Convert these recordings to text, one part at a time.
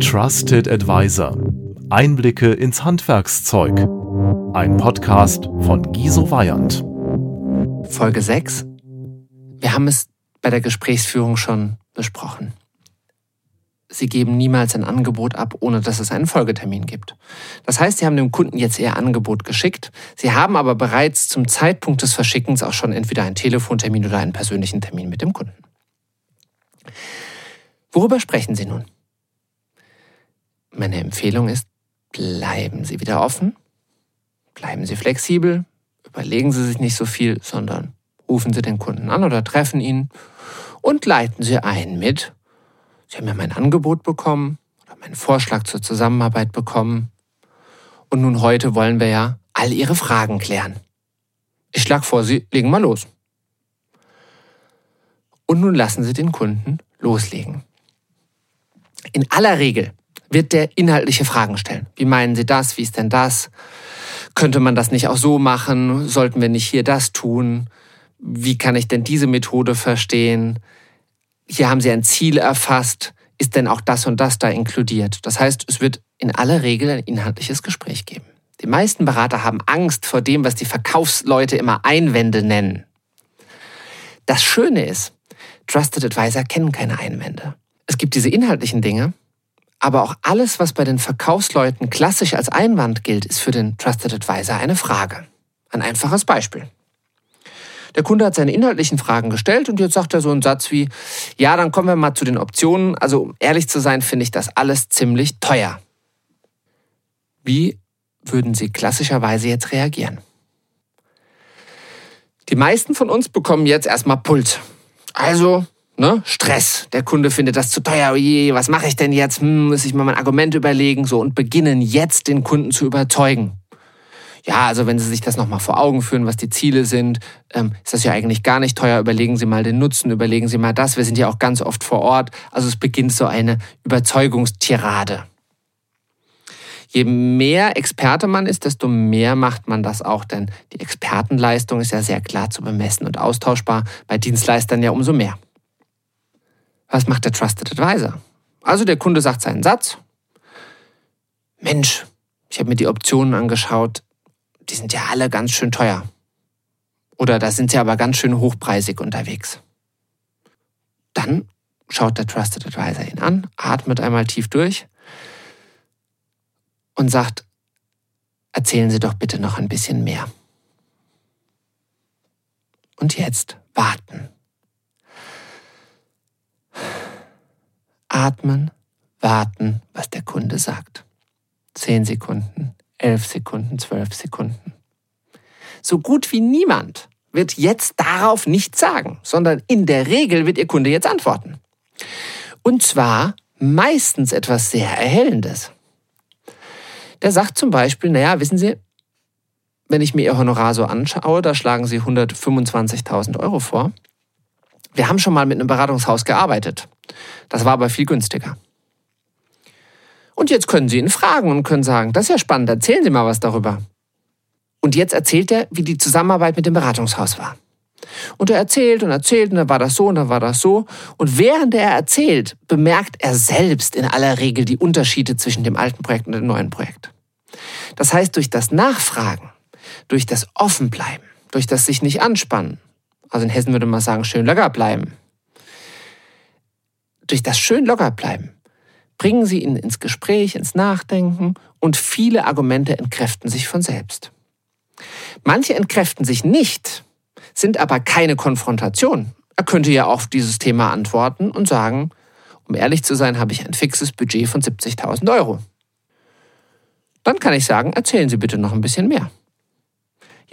Trusted Advisor. Einblicke ins Handwerkszeug. Ein Podcast von Giso Weyand. Folge 6. Wir haben es bei der Gesprächsführung schon besprochen. Sie geben niemals ein Angebot ab, ohne dass es einen Folgetermin gibt. Das heißt, Sie haben dem Kunden jetzt Ihr Angebot geschickt. Sie haben aber bereits zum Zeitpunkt des Verschickens auch schon entweder einen Telefontermin oder einen persönlichen Termin mit dem Kunden. Worüber sprechen Sie nun? Meine Empfehlung ist, bleiben Sie wieder offen, bleiben Sie flexibel, überlegen Sie sich nicht so viel, sondern rufen Sie den Kunden an oder treffen ihn und leiten Sie ein mit, Sie haben ja mein Angebot bekommen oder meinen Vorschlag zur Zusammenarbeit bekommen. Und nun heute wollen wir ja all Ihre Fragen klären. Ich schlage vor, Sie legen mal los. Und nun lassen Sie den Kunden loslegen. In aller Regel wird der inhaltliche Fragen stellen. Wie meinen Sie das? Wie ist denn das? Könnte man das nicht auch so machen? Sollten wir nicht hier das tun? Wie kann ich denn diese Methode verstehen? Hier haben Sie ein Ziel erfasst. Ist denn auch das und das da inkludiert? Das heißt, es wird in aller Regel ein inhaltliches Gespräch geben. Die meisten Berater haben Angst vor dem, was die Verkaufsleute immer Einwände nennen. Das Schöne ist, Trusted Advisor kennen keine Einwände. Es gibt diese inhaltlichen Dinge, aber auch alles, was bei den Verkaufsleuten klassisch als Einwand gilt, ist für den Trusted Advisor eine Frage. Ein einfaches Beispiel. Der Kunde hat seine inhaltlichen Fragen gestellt und jetzt sagt er so einen Satz wie, ja, dann kommen wir mal zu den Optionen. Also um ehrlich zu sein, finde ich das alles ziemlich teuer. Wie würden Sie klassischerweise jetzt reagieren? Die meisten von uns bekommen jetzt erstmal Puls. Also Ne? Stress. Der Kunde findet das zu teuer. Oje, was mache ich denn jetzt? Hm, muss ich mal mein Argument überlegen. So und beginnen jetzt den Kunden zu überzeugen. Ja, also wenn Sie sich das nochmal vor Augen führen, was die Ziele sind, ähm, ist das ja eigentlich gar nicht teuer. Überlegen Sie mal den Nutzen, überlegen Sie mal das. Wir sind ja auch ganz oft vor Ort. Also es beginnt so eine Überzeugungstirade. Je mehr Experte man ist, desto mehr macht man das auch, denn die Expertenleistung ist ja sehr klar zu bemessen und austauschbar, bei Dienstleistern ja umso mehr. Was macht der Trusted Advisor? Also der Kunde sagt seinen Satz. Mensch, ich habe mir die Optionen angeschaut. Die sind ja alle ganz schön teuer. Oder da sind sie aber ganz schön hochpreisig unterwegs. Dann schaut der Trusted Advisor ihn an, atmet einmal tief durch und sagt, erzählen Sie doch bitte noch ein bisschen mehr. Und jetzt warten. Atmen, warten, was der Kunde sagt. Zehn Sekunden, elf Sekunden, zwölf Sekunden. So gut wie niemand wird jetzt darauf nichts sagen, sondern in der Regel wird Ihr Kunde jetzt antworten. Und zwar meistens etwas sehr Erhellendes. Der sagt zum Beispiel, naja, wissen Sie, wenn ich mir Ihr Honorar so anschaue, da schlagen Sie 125.000 Euro vor. Wir haben schon mal mit einem Beratungshaus gearbeitet. Das war aber viel günstiger. Und jetzt können Sie ihn fragen und können sagen, das ist ja spannend, erzählen Sie mal was darüber. Und jetzt erzählt er, wie die Zusammenarbeit mit dem Beratungshaus war. Und er erzählt und erzählt und dann war das so und dann war das so. Und während er erzählt, bemerkt er selbst in aller Regel die Unterschiede zwischen dem alten Projekt und dem neuen Projekt. Das heißt, durch das Nachfragen, durch das Offenbleiben, durch das sich nicht anspannen, also in Hessen würde man sagen, schön locker bleiben. Durch das schön locker bleiben bringen Sie ihn ins Gespräch, ins Nachdenken und viele Argumente entkräften sich von selbst. Manche entkräften sich nicht, sind aber keine Konfrontation. Er könnte ja auf dieses Thema antworten und sagen, um ehrlich zu sein, habe ich ein fixes Budget von 70.000 Euro. Dann kann ich sagen, erzählen Sie bitte noch ein bisschen mehr.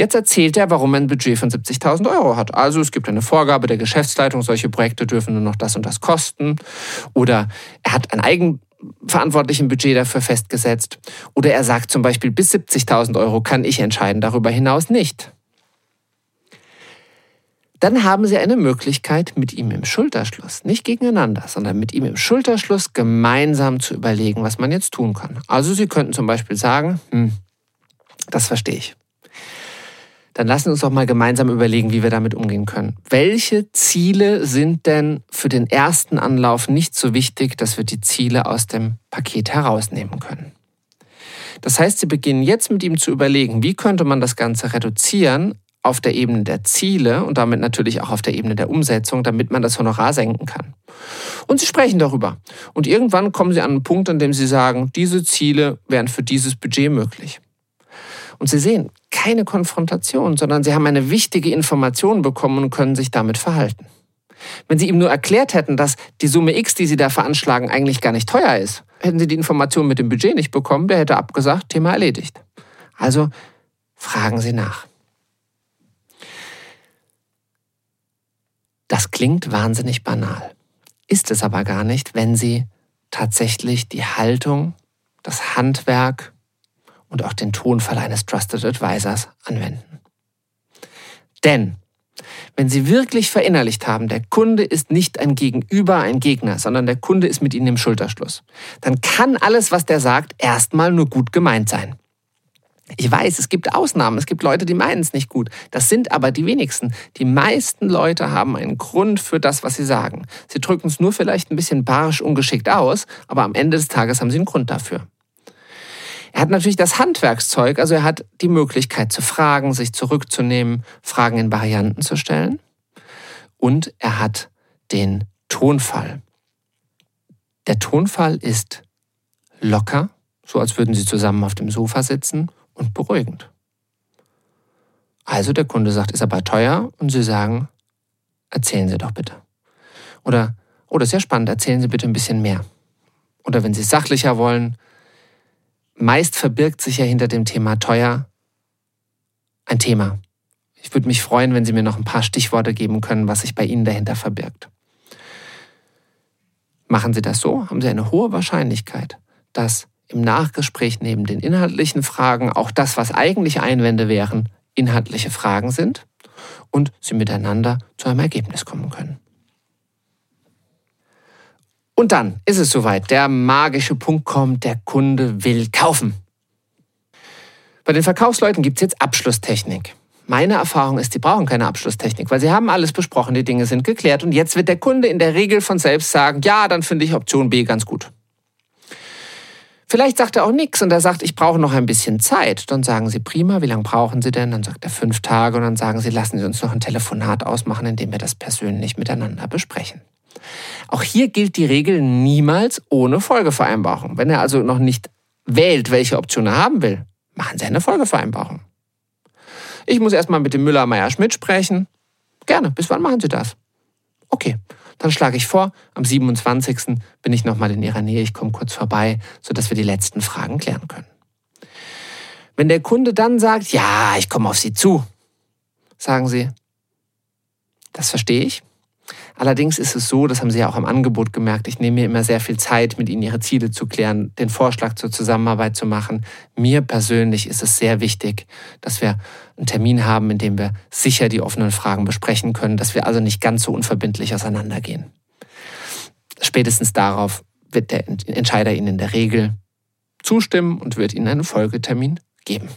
Jetzt erzählt er, warum er ein Budget von 70.000 Euro hat. Also es gibt eine Vorgabe der Geschäftsleitung, solche Projekte dürfen nur noch das und das kosten. Oder er hat ein eigenverantwortlichen Budget dafür festgesetzt. Oder er sagt zum Beispiel, bis 70.000 Euro kann ich entscheiden, darüber hinaus nicht. Dann haben Sie eine Möglichkeit, mit ihm im Schulterschluss, nicht gegeneinander, sondern mit ihm im Schulterschluss gemeinsam zu überlegen, was man jetzt tun kann. Also Sie könnten zum Beispiel sagen, hm, das verstehe ich. Dann lassen wir uns doch mal gemeinsam überlegen, wie wir damit umgehen können. Welche Ziele sind denn für den ersten Anlauf nicht so wichtig, dass wir die Ziele aus dem Paket herausnehmen können? Das heißt, Sie beginnen jetzt mit ihm zu überlegen, wie könnte man das Ganze reduzieren auf der Ebene der Ziele und damit natürlich auch auf der Ebene der Umsetzung, damit man das Honorar senken kann. Und Sie sprechen darüber. Und irgendwann kommen Sie an einen Punkt, an dem Sie sagen, diese Ziele wären für dieses Budget möglich. Und Sie sehen, keine Konfrontation, sondern Sie haben eine wichtige Information bekommen und können sich damit verhalten. Wenn Sie ihm nur erklärt hätten, dass die Summe X, die Sie da veranschlagen, eigentlich gar nicht teuer ist, hätten Sie die Information mit dem Budget nicht bekommen, der hätte abgesagt, Thema erledigt. Also fragen Sie nach. Das klingt wahnsinnig banal, ist es aber gar nicht, wenn Sie tatsächlich die Haltung, das Handwerk und auch den Tonfall eines Trusted Advisors anwenden. Denn wenn Sie wirklich verinnerlicht haben, der Kunde ist nicht ein Gegenüber, ein Gegner, sondern der Kunde ist mit Ihnen im Schulterschluss, dann kann alles, was der sagt, erstmal nur gut gemeint sein. Ich weiß, es gibt Ausnahmen, es gibt Leute, die meinen es nicht gut. Das sind aber die wenigsten. Die meisten Leute haben einen Grund für das, was sie sagen. Sie drücken es nur vielleicht ein bisschen barsch ungeschickt aus, aber am Ende des Tages haben sie einen Grund dafür. Er hat natürlich das Handwerkszeug, also er hat die Möglichkeit zu fragen, sich zurückzunehmen, Fragen in Varianten zu stellen. Und er hat den Tonfall. Der Tonfall ist locker, so als würden Sie zusammen auf dem Sofa sitzen und beruhigend. Also der Kunde sagt, ist aber teuer und Sie sagen, erzählen Sie doch bitte. Oder, oh, das ist ja spannend, erzählen Sie bitte ein bisschen mehr. Oder wenn Sie sachlicher wollen, meist verbirgt sich ja hinter dem Thema teuer ein Thema. Ich würde mich freuen, wenn Sie mir noch ein paar Stichworte geben können, was sich bei Ihnen dahinter verbirgt. Machen Sie das so, haben Sie eine hohe Wahrscheinlichkeit, dass im Nachgespräch neben den inhaltlichen Fragen auch das, was eigentlich Einwände wären, inhaltliche Fragen sind und Sie miteinander zu einem Ergebnis kommen können. Und dann ist es soweit. Der magische Punkt kommt, der Kunde will kaufen. Bei den Verkaufsleuten gibt es jetzt Abschlusstechnik. Meine Erfahrung ist, die brauchen keine Abschlusstechnik, weil sie haben alles besprochen, die Dinge sind geklärt und jetzt wird der Kunde in der Regel von selbst sagen, ja, dann finde ich Option B ganz gut. Vielleicht sagt er auch nichts und er sagt, ich brauche noch ein bisschen Zeit. Dann sagen Sie, prima, wie lange brauchen Sie denn? Dann sagt er fünf Tage und dann sagen Sie, lassen Sie uns noch ein Telefonat ausmachen, in dem wir das persönlich miteinander besprechen. Auch hier gilt die Regel niemals ohne Folgevereinbarung. Wenn er also noch nicht wählt, welche Option er haben will, machen Sie eine Folgevereinbarung. Ich muss erstmal mit dem Müller, Meier, Schmidt sprechen. Gerne. Bis wann machen Sie das? Okay. Dann schlage ich vor, am 27. bin ich nochmal in Ihrer Nähe. Ich komme kurz vorbei, sodass wir die letzten Fragen klären können. Wenn der Kunde dann sagt, ja, ich komme auf Sie zu, sagen Sie, das verstehe ich. Allerdings ist es so, das haben Sie ja auch am Angebot gemerkt, ich nehme mir immer sehr viel Zeit, mit Ihnen Ihre Ziele zu klären, den Vorschlag zur Zusammenarbeit zu machen. Mir persönlich ist es sehr wichtig, dass wir einen Termin haben, in dem wir sicher die offenen Fragen besprechen können, dass wir also nicht ganz so unverbindlich auseinandergehen. Spätestens darauf wird der Entscheider Ihnen in der Regel zustimmen und wird Ihnen einen Folgetermin geben.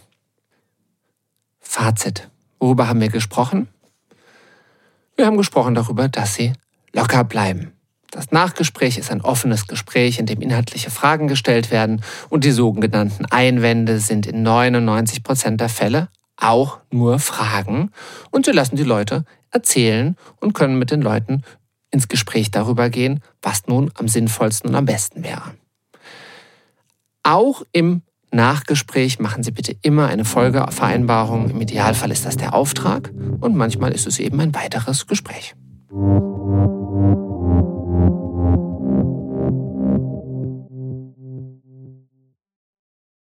Fazit. Worüber haben wir gesprochen? Wir haben gesprochen darüber, dass Sie locker bleiben. Das Nachgespräch ist ein offenes Gespräch, in dem inhaltliche Fragen gestellt werden und die sogenannten Einwände sind in 99 Prozent der Fälle auch nur Fragen und sie lassen die Leute erzählen und können mit den Leuten ins Gespräch darüber gehen, was nun am sinnvollsten und am besten wäre. Auch im Nachgespräch machen Sie bitte immer eine Folgevereinbarung. Im Idealfall ist das der Auftrag und manchmal ist es eben ein weiteres Gespräch.